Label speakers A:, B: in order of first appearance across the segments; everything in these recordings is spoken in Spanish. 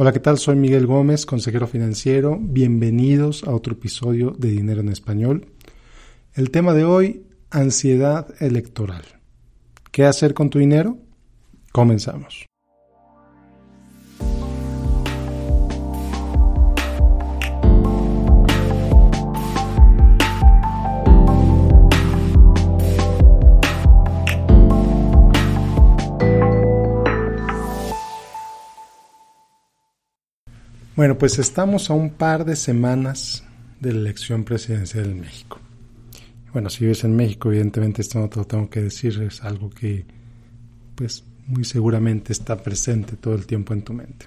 A: Hola, ¿qué tal? Soy Miguel Gómez, consejero financiero. Bienvenidos a otro episodio de Dinero en Español. El tema de hoy, ansiedad electoral. ¿Qué hacer con tu dinero? Comenzamos. Bueno, pues estamos a un par de semanas de la elección presidencial en México. Bueno, si vives en México, evidentemente esto no te lo tengo que decir, es algo que pues muy seguramente está presente todo el tiempo en tu mente.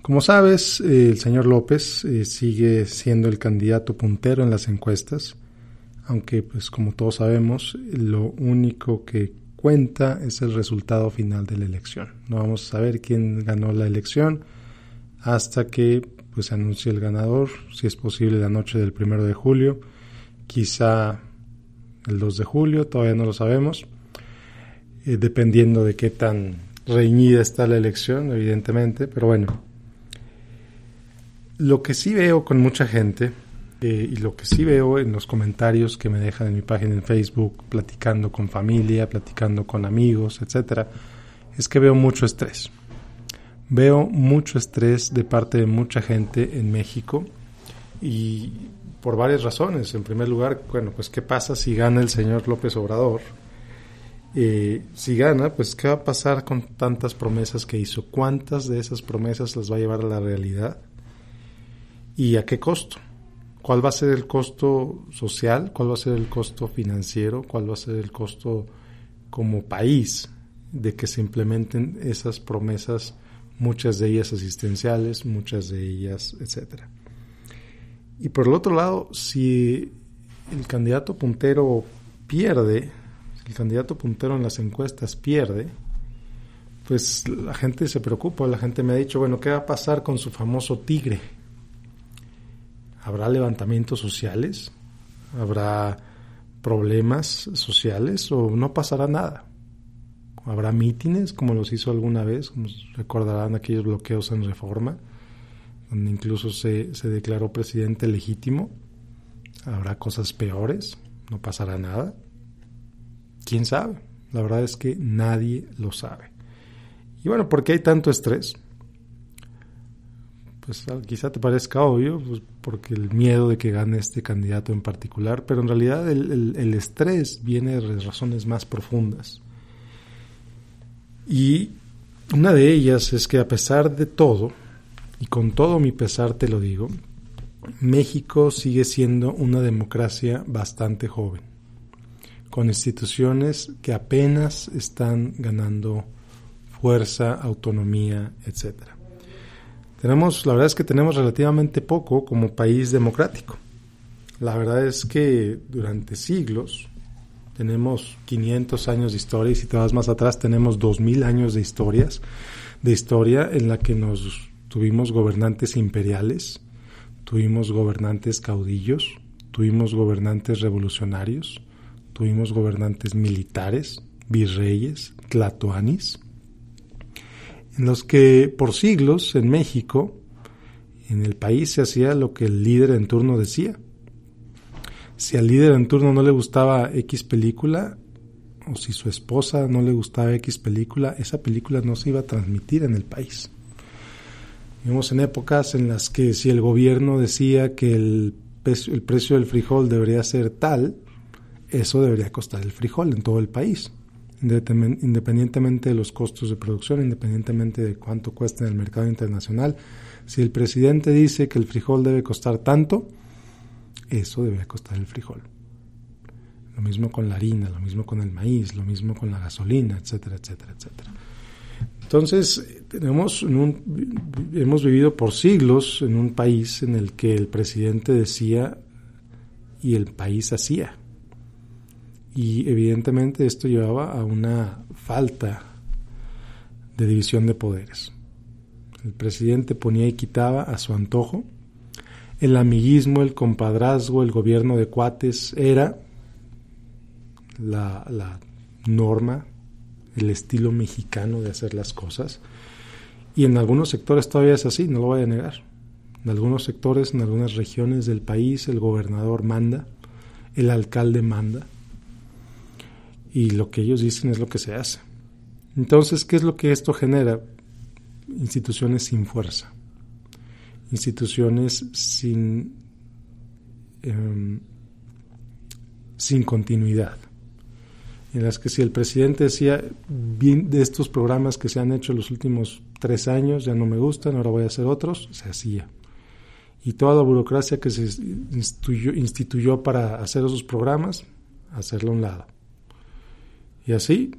A: Como sabes, el señor López eh, sigue siendo el candidato puntero en las encuestas, aunque pues como todos sabemos, lo único que cuenta es el resultado final de la elección. No vamos a saber quién ganó la elección, hasta que pues anuncie el ganador, si es posible la noche del primero de julio, quizá el 2 de julio, todavía no lo sabemos, eh, dependiendo de qué tan reñida está la elección, evidentemente, pero bueno. Lo que sí veo con mucha gente, eh, y lo que sí veo en los comentarios que me dejan en mi página en Facebook, platicando con familia, platicando con amigos, etcétera, es que veo mucho estrés. Veo mucho estrés de parte de mucha gente en México y por varias razones. En primer lugar, bueno, pues qué pasa si gana el señor López Obrador. Eh, si gana, pues qué va a pasar con tantas promesas que hizo. ¿Cuántas de esas promesas las va a llevar a la realidad? ¿Y a qué costo? ¿Cuál va a ser el costo social? ¿Cuál va a ser el costo financiero? ¿Cuál va a ser el costo como país de que se implementen esas promesas? Muchas de ellas asistenciales, muchas de ellas, etcétera. Y por el otro lado, si el candidato puntero pierde, si el candidato puntero en las encuestas pierde, pues la gente se preocupa, la gente me ha dicho, bueno, ¿qué va a pasar con su famoso tigre? ¿Habrá levantamientos sociales? ¿Habrá problemas sociales o no pasará nada? Habrá mítines como los hizo alguna vez, como recordarán aquellos bloqueos en reforma, donde incluso se, se declaró presidente legítimo. Habrá cosas peores, no pasará nada. ¿Quién sabe? La verdad es que nadie lo sabe. Y bueno, ¿por qué hay tanto estrés? Pues quizá te parezca obvio, pues porque el miedo de que gane este candidato en particular, pero en realidad el, el estrés viene de razones más profundas. Y una de ellas es que a pesar de todo, y con todo mi pesar te lo digo, México sigue siendo una democracia bastante joven, con instituciones que apenas están ganando fuerza, autonomía, etc. Tenemos, la verdad es que tenemos relativamente poco como país democrático. La verdad es que durante siglos tenemos 500 años de historia y si te vas más atrás tenemos 2000 años de historias, de historia en la que nos tuvimos gobernantes imperiales, tuvimos gobernantes caudillos, tuvimos gobernantes revolucionarios, tuvimos gobernantes militares, virreyes, tlatoanis, en los que por siglos en México, en el país se hacía lo que el líder en turno decía si al líder en turno no le gustaba X película, o si su esposa no le gustaba X película, esa película no se iba a transmitir en el país. Vivimos en épocas en las que si el gobierno decía que el, el precio del frijol debería ser tal, eso debería costar el frijol en todo el país, independientemente de los costos de producción, independientemente de cuánto cuesta en el mercado internacional. Si el presidente dice que el frijol debe costar tanto, eso debería costar el frijol. Lo mismo con la harina, lo mismo con el maíz, lo mismo con la gasolina, etcétera, etcétera, etcétera. Entonces, tenemos hemos vivido por siglos en un país en el que el presidente decía y el país hacía. Y evidentemente esto llevaba a una falta de división de poderes. El presidente ponía y quitaba a su antojo el amiguismo, el compadrazgo, el gobierno de cuates era la, norma, el estilo mexicano de hacer las cosas. Y en algunos sectores todavía es así, no lo voy a negar. En algunos sectores, en algunas regiones del país, el gobernador manda, el alcalde manda, y lo que ellos dicen es lo que se hace. Entonces, ¿qué es lo que esto genera? Instituciones sin fuerza, instituciones sin, em, sin continuidad, en las que si el presidente decía, bien de estos programas que se han hecho los últimos tres años ya no me gustan, ahora voy a hacer otros, se hacía. Y toda la burocracia que se instituyó, instituyó para hacer esos programas, hacerlo a un lado. Y así,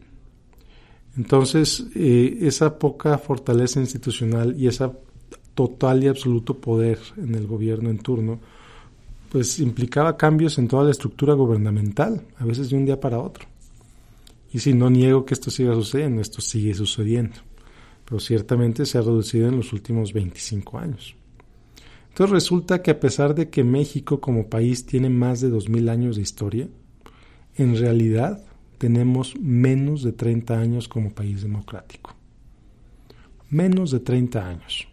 A: entonces, eh, esa poca fortaleza institucional y esa total y absoluto poder en el gobierno en turno, pues implicaba cambios en toda la estructura gubernamental, a veces de un día para otro. Y si no niego que esto siga sucediendo, esto sigue sucediendo pero ciertamente se ha reducido en los últimos 25 años. Entonces resulta que a pesar de que México como país tiene más de 2.000 años de historia, en realidad tenemos menos de 30 años como país democrático. Menos de 30 años.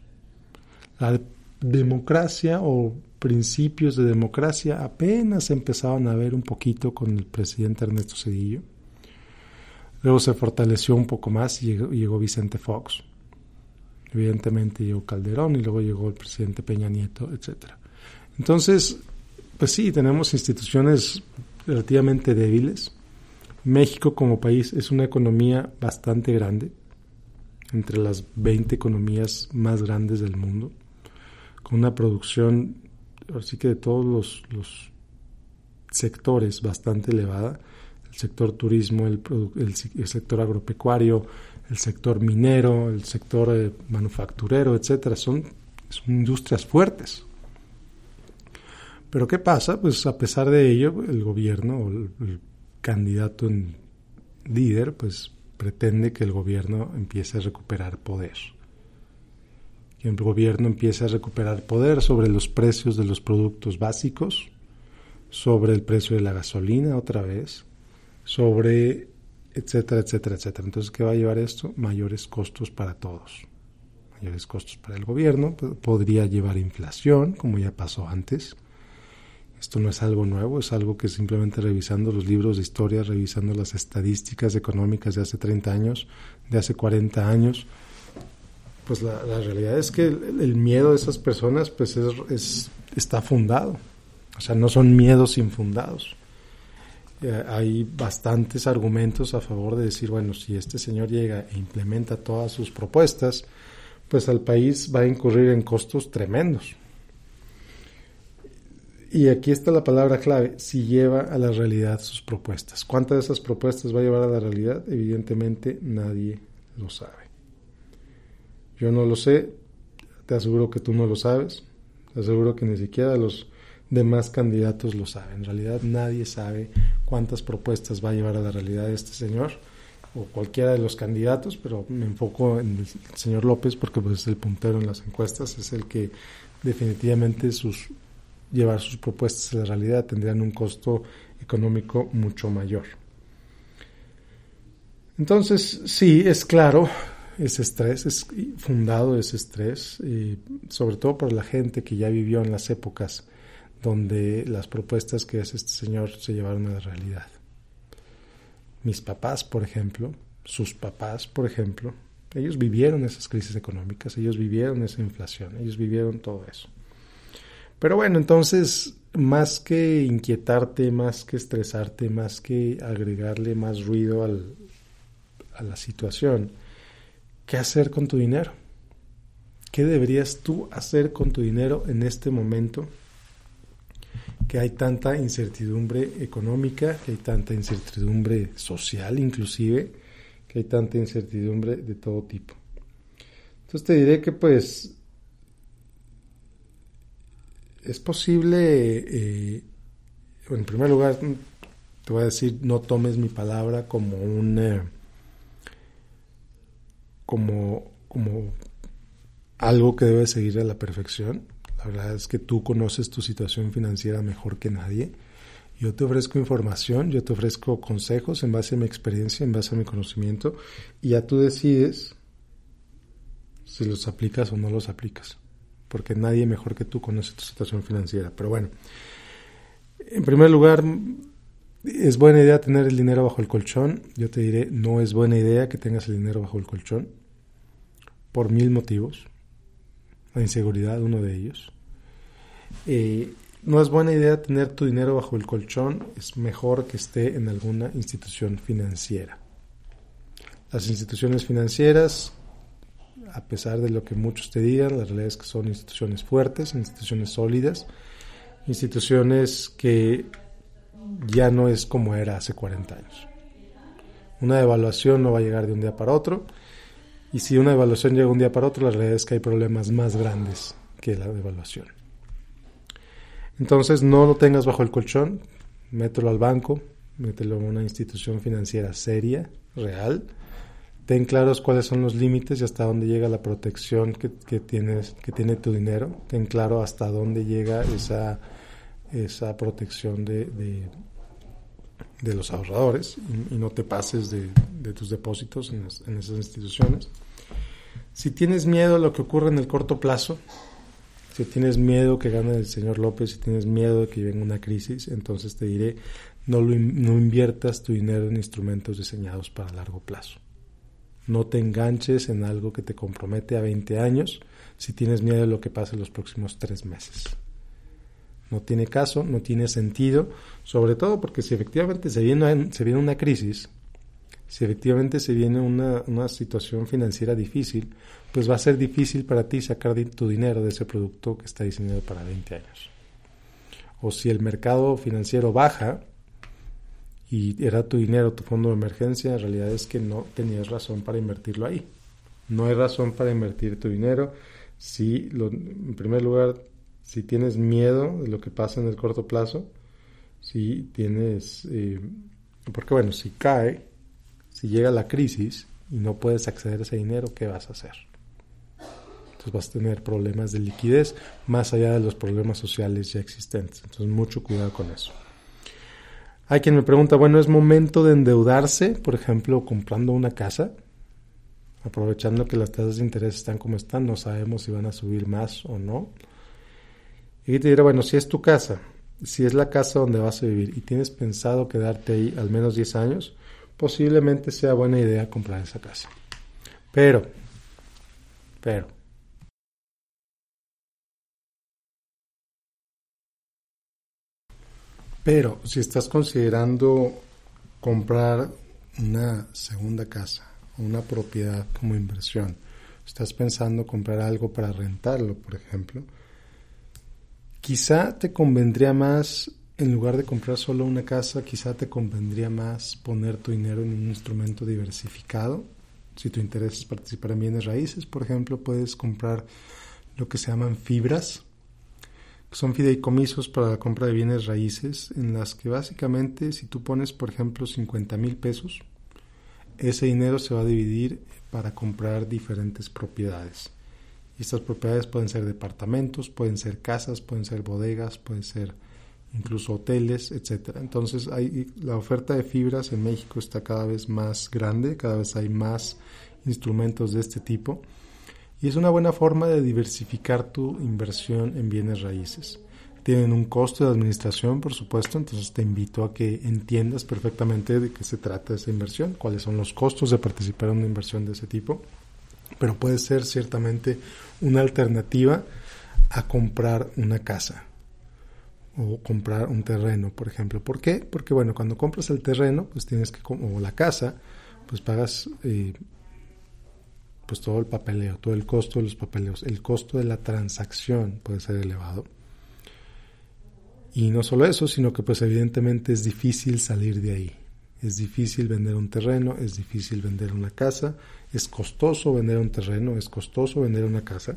A: La democracia o principios de democracia apenas empezaban a ver un poquito con el presidente Ernesto Cedillo Luego se fortaleció un poco más y llegó, Vicente Fox. Evidentemente llegó Calderón y luego llegó el presidente Peña Nieto, etc. Entonces, pues sí, tenemos instituciones relativamente débiles. México como país es una economía bastante grande, entre las 20 economías más grandes del mundo, con una producción, así que de todos los, sectores bastante elevada el sector turismo, el, sector agropecuario, el sector minero, el sector eh, manufacturero, etcétera, son, industrias fuertes. Pero ¿qué pasa? Pues a pesar de ello, el gobierno o el, candidato en líder, pues pretende que el gobierno empiece a recuperar poder. El gobierno empiece a recuperar poder sobre los precios de los productos básicos, sobre el precio de la gasolina otra vez, sobre etcétera, etcétera, etcétera. Entonces, ¿qué va a llevar esto? Mayores costos para todos. Mayores costos para el gobierno. Podría llevar inflación, como ya pasó antes. Esto no es algo nuevo, es algo que simplemente revisando los libros de historia, revisando las estadísticas económicas de hace 30 años, de hace 40 años, pues la, realidad es que el, miedo de esas personas pues es, está fundado. O sea, no son miedos infundados. Eh, hay bastantes argumentos a favor de decir, bueno, si este señor llega e implementa todas sus propuestas, pues al país va a incurrir en costos tremendos. Y aquí está la palabra clave, si lleva a la realidad sus propuestas. ¿Cuántas de esas propuestas va a llevar a la realidad? Evidentemente nadie lo sabe. Yo no lo sé, te aseguro que tú no lo sabes, te aseguro que ni siquiera los demás candidatos lo saben. En realidad nadie sabe cuántas propuestas va a llevar a la realidad este señor o cualquiera de los candidatos, pero me enfoco en el señor López porque pues, es el puntero en las encuestas, es el que definitivamente sus llevar sus propuestas a la realidad tendrían un costo económico mucho mayor. Entonces, sí, es claro, ese estrés, es fundado ese estrés, y sobre todo por la gente que ya vivió en las épocas donde las propuestas que hace este señor se llevaron a la realidad. Mis papás, por ejemplo, sus papás, por ejemplo, ellos vivieron esas crisis económicas, ellos vivieron esa inflación, ellos vivieron todo eso. Pero bueno, entonces, más que inquietarte, más que estresarte, más que agregarle más ruido a la situación, ¿qué hacer con tu dinero? ¿Qué deberías tú hacer con tu dinero en este momento que hay tanta incertidumbre económica, que hay tanta incertidumbre social inclusive, que hay tanta incertidumbre de todo tipo. Entonces te diré que pues es posible, eh, en primer lugar, te voy a decir, no tomes mi palabra como un... Eh, como, como algo que debe seguir a la perfección. La verdad es que tú conoces tu situación financiera mejor que nadie. Yo te ofrezco información, yo te ofrezco consejos en base a mi experiencia, en base a mi conocimiento, y ya tú decides si los aplicas o no los aplicas, porque nadie mejor que tú conoce tu situación financiera. Pero bueno, en primer lugar, ¿es buena idea tener el dinero bajo el colchón? Yo te diré, no es buena idea que tengas el dinero bajo el colchón, por mil motivos. La inseguridad, uno de ellos. Eh, no es buena idea tener tu dinero bajo el colchón, es mejor que esté en alguna institución financiera. Las instituciones financieras, a pesar de lo que muchos te digan, la realidad es que son instituciones fuertes, instituciones sólidas, instituciones que ya no es como era hace 40 años. Una devaluación no va a llegar de un día para otro, y si una devaluación llega un día para otro, la realidad es que hay problemas más grandes que la devaluación. Entonces no lo tengas bajo el colchón, mételo al banco, mételo en una institución financiera seria, real. Ten claros cuáles son los límites y hasta dónde llega la protección que, tienes, que tiene tu dinero. Ten claro hasta dónde llega esa, esa protección de, de, los ahorradores y, no te pases de, tus depósitos en, esas instituciones. Si tienes miedo a lo que ocurre en el corto plazo, si tienes miedo que gane el señor López, si tienes miedo de que venga una crisis, entonces te diré, no inviertas tu dinero en instrumentos diseñados para largo plazo. No te enganches en algo que te compromete a 20 años si tienes miedo de lo que pase en los próximos tres meses. No tiene caso, no tiene sentido, sobre todo porque si efectivamente se viene, se viene una crisis, si efectivamente se viene una, una, situación financiera difícil, pues va a ser difícil para ti sacar tu dinero de ese producto que está diseñado para 20 años. O si el mercado financiero baja y era tu dinero, tu fondo de emergencia, en realidad es que no tenías razón para invertirlo ahí. No hay razón para invertir tu dinero si, en primer lugar, si tienes miedo de lo que pasa en el corto plazo, si tienes, eh, porque bueno, si cae, si llega la crisis y no puedes acceder a ese dinero, ¿qué vas a hacer? Entonces vas a tener problemas de liquidez más allá de los problemas sociales ya existentes. Entonces mucho cuidado con eso. Hay quien me pregunta, bueno, ¿es momento de endeudarse, por ejemplo, comprando una casa? Aprovechando que las tasas de interés están como están, no sabemos si van a subir más o no. Y te diré, bueno, si es tu casa, si es la casa donde vas a vivir y tienes pensado quedarte ahí al menos 10 años, posiblemente sea buena idea comprar esa casa. Pero, pero, pero si estás considerando comprar una segunda casa, una propiedad como inversión, estás pensando comprar algo para rentarlo, por ejemplo, quizá te convendría más en lugar de comprar solo una casa, quizá te convendría más poner tu dinero en un instrumento diversificado. Si tu interés es participar en bienes raíces, por ejemplo, puedes comprar lo que se llaman fibras, que son fideicomisos para la compra de bienes raíces, en las que básicamente si tú pones, por ejemplo, 50 mil pesos, ese dinero se va a dividir para comprar diferentes propiedades. Y estas propiedades pueden ser departamentos, pueden ser casas, pueden ser bodegas, pueden ser incluso hoteles, etcétera. Entonces, la oferta de fibras en México está cada vez más grande, cada vez hay más instrumentos de este tipo y es una buena forma de diversificar tu inversión en bienes raíces. Tienen un costo de administración, por supuesto, entonces te invito a que entiendas perfectamente de qué se trata esa inversión, cuáles son los costos de participar en una inversión de ese tipo, pero puede ser ciertamente una alternativa a comprar una casa o comprar un terreno, por ejemplo. ¿Por qué? Porque, bueno, cuando compras el terreno, pues tienes que, o la casa, pues pagas eh, pues todo el papeleo, todo el costo de los papeleos. El costo de la transacción puede ser elevado. Y no solo eso, sino que pues evidentemente es difícil salir de ahí. Es difícil vender un terreno, es difícil vender una casa, es costoso vender un terreno, es costoso vender una casa.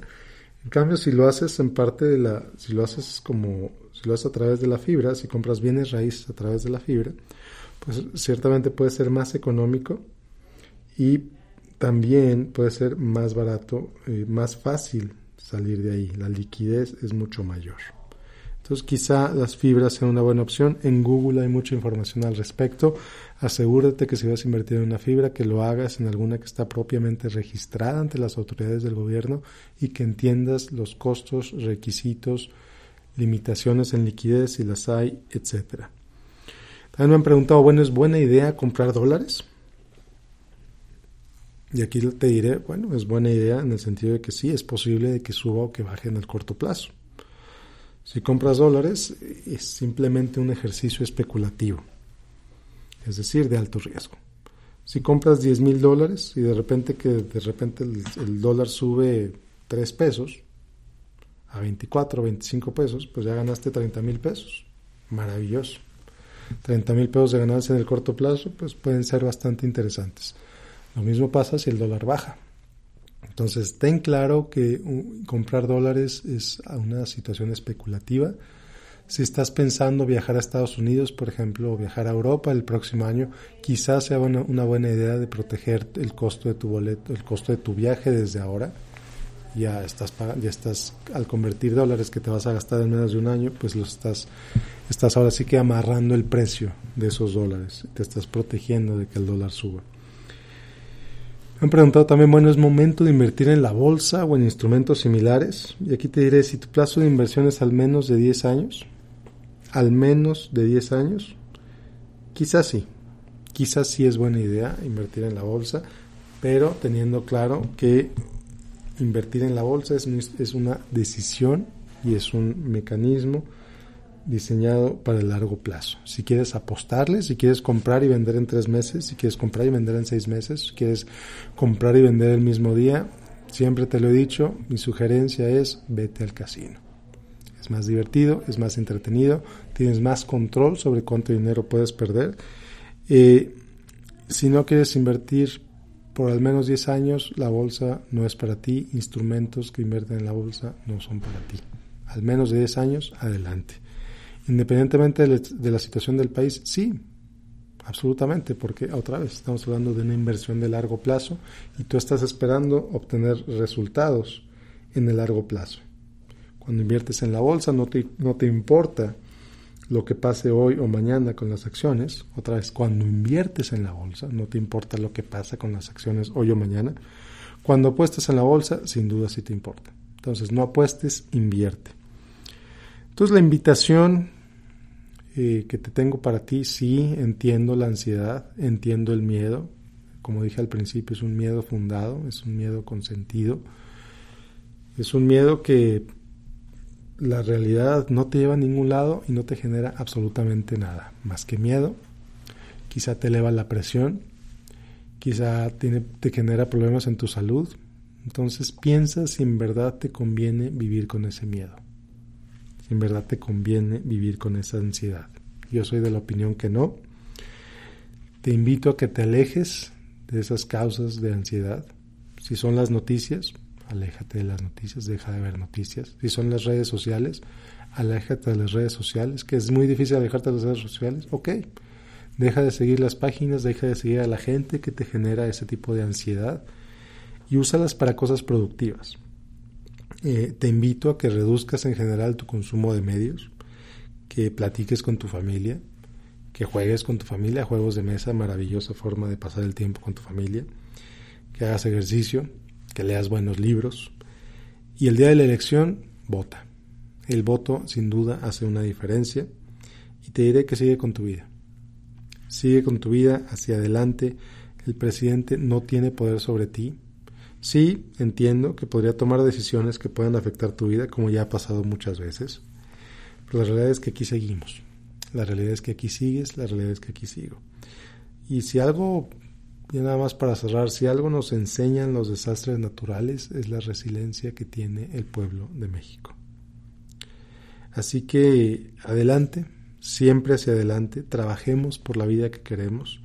A: En cambio, si lo haces en parte de la, si lo haces como, si lo haces a través de la fibra, si compras bienes raíces a través de la fibra, pues ciertamente puede ser más económico y también puede ser más barato, eh, más fácil salir de ahí. La liquidez es mucho mayor. Entonces quizá las fibras sean una buena opción. En Google hay mucha información al respecto. Asegúrate que si vas a invertir en una fibra, que lo hagas en alguna que está propiamente registrada ante las autoridades del gobierno y que entiendas los costos, requisitos, limitaciones en liquidez si las hay, etcétera. También me han preguntado, bueno, ¿es buena idea comprar dólares? Y aquí te diré, bueno, es buena idea en el sentido de que sí, es posible de que suba o que baje en el corto plazo. Si compras dólares, es simplemente un ejercicio especulativo, es decir, de alto riesgo. Si compras 10 mil dólares y de repente que de repente el, dólar sube 3 pesos a 24 o 25 pesos, pues ya ganaste 30 mil pesos. Maravilloso. 30 mil pesos de ganancia en el corto plazo, pues pueden ser bastante interesantes. Lo mismo pasa si el dólar baja. Entonces, ten claro que comprar dólares es una situación especulativa. Si estás pensando viajar a Estados Unidos, por ejemplo, o viajar a Europa el próximo año, quizás sea una, buena idea de proteger el costo de tu boleto, el costo de tu viaje desde ahora. Ya estás, ya estás al convertir dólares que te vas a gastar en menos de un año, pues los estás, estás ahora sí que amarrando el precio de esos dólares. Te estás protegiendo de que el dólar suba. Han preguntado también, bueno, ¿es momento de invertir en la bolsa o en instrumentos similares? Y aquí te diré, si tu plazo de inversión es al menos de 10 años, al menos de 10 años, quizás sí, quizás sí es buena idea invertir en la bolsa, pero teniendo claro que invertir en la bolsa es, es una decisión y es un mecanismo diseñado para el largo plazo. Si quieres apostarle, si quieres comprar y vender en tres meses, si quieres comprar y vender en seis meses, si quieres comprar y vender el mismo día, siempre te lo he dicho, mi sugerencia es vete al casino. Es más divertido, es más entretenido, tienes más control sobre cuánto dinero puedes perder. Eh, si no quieres invertir por al menos 10 años, la bolsa no es para ti, instrumentos que invierten en la bolsa no son para ti. Al menos de 10 años, adelante. Independientemente de la situación del país, sí, absolutamente, porque otra vez estamos hablando de una inversión de largo plazo y tú estás esperando obtener resultados en el largo plazo. Cuando inviertes en la bolsa no te, no te importa lo que pase hoy o mañana con las acciones. Otra vez, cuando inviertes en la bolsa no te importa lo que pasa con las acciones hoy o mañana. Cuando apuestas en la bolsa, sin duda sí te importa. Entonces, no apuestes, invierte. Entonces, la invitación eh, que te tengo para ti, sí, entiendo la ansiedad, entiendo el miedo. Como dije al principio, es un miedo fundado, es un miedo con sentido. Es un miedo que la realidad no te lleva a ningún lado y no te genera absolutamente nada, más que miedo. Quizá te eleva la presión, quizá te genera problemas en tu salud. Entonces piensa si en verdad te conviene vivir con ese miedo en verdad te conviene vivir con esa ansiedad. Yo soy de la opinión que no. Te invito a que te alejes de esas causas de ansiedad. Si son las noticias, aléjate de las noticias, deja de ver noticias. Si son las redes sociales, aléjate de las redes sociales, que es muy difícil alejarte de las redes sociales. Ok, deja de seguir las páginas, deja de seguir a la gente que te genera ese tipo de ansiedad y úsalas para cosas productivas. Eh, te invito a que reduzcas en general tu consumo de medios, que platiques con tu familia, que juegues con tu familia, juegos de mesa, maravillosa forma de pasar el tiempo con tu familia, que hagas ejercicio, que leas buenos libros y el día de la elección vota. El voto sin duda hace una diferencia y te diré que sigue con tu vida. Sigue con tu vida hacia adelante. El presidente no tiene poder sobre ti, Sí, entiendo que podría tomar decisiones que puedan afectar tu vida, como ya ha pasado muchas veces, pero la realidad es que aquí seguimos. La realidad es que aquí sigues, la realidad es que aquí sigo. Y si algo, ya nada más para cerrar, si algo nos enseñan los desastres naturales es la resiliencia que tiene el pueblo de México. Así que adelante, siempre hacia adelante, trabajemos por la vida que queremos,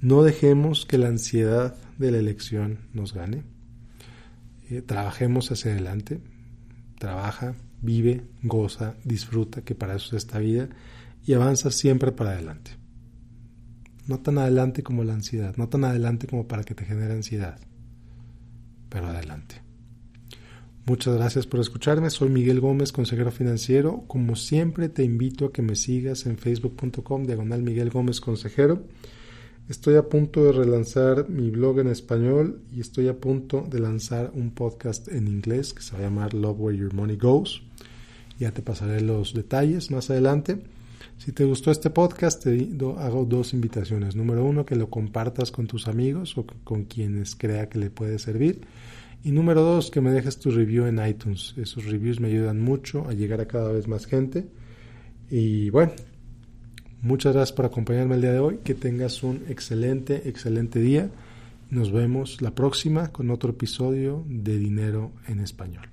A: no dejemos que la ansiedad de la elección nos gane trabajemos hacia adelante, trabaja, vive, goza, disfruta, que para eso es esta vida, y avanza siempre para adelante. No tan adelante como la ansiedad, no tan adelante como para que te genere ansiedad, pero adelante. Muchas gracias por escucharme. Soy Miguel Gómez, consejero financiero. Como siempre, te invito a que me sigas en facebook.com, diagonal Miguel Gómez, consejero. Estoy a punto de relanzar mi blog en español y estoy a punto de lanzar un podcast en inglés que se va a llamar Love Where Your Money Goes. Ya te pasaré los detalles más adelante. Si te gustó este podcast, te hago dos invitaciones. Número uno, que lo compartas con tus amigos o con quienes crea que le puede servir. Y número dos, que me dejes tu review en iTunes. Esos reviews me ayudan mucho a llegar a cada vez más gente. Y bueno, muchas gracias por acompañarme el día de hoy. Que tengas un excelente, excelente día. Nos vemos la próxima con otro episodio de Dinero en Español.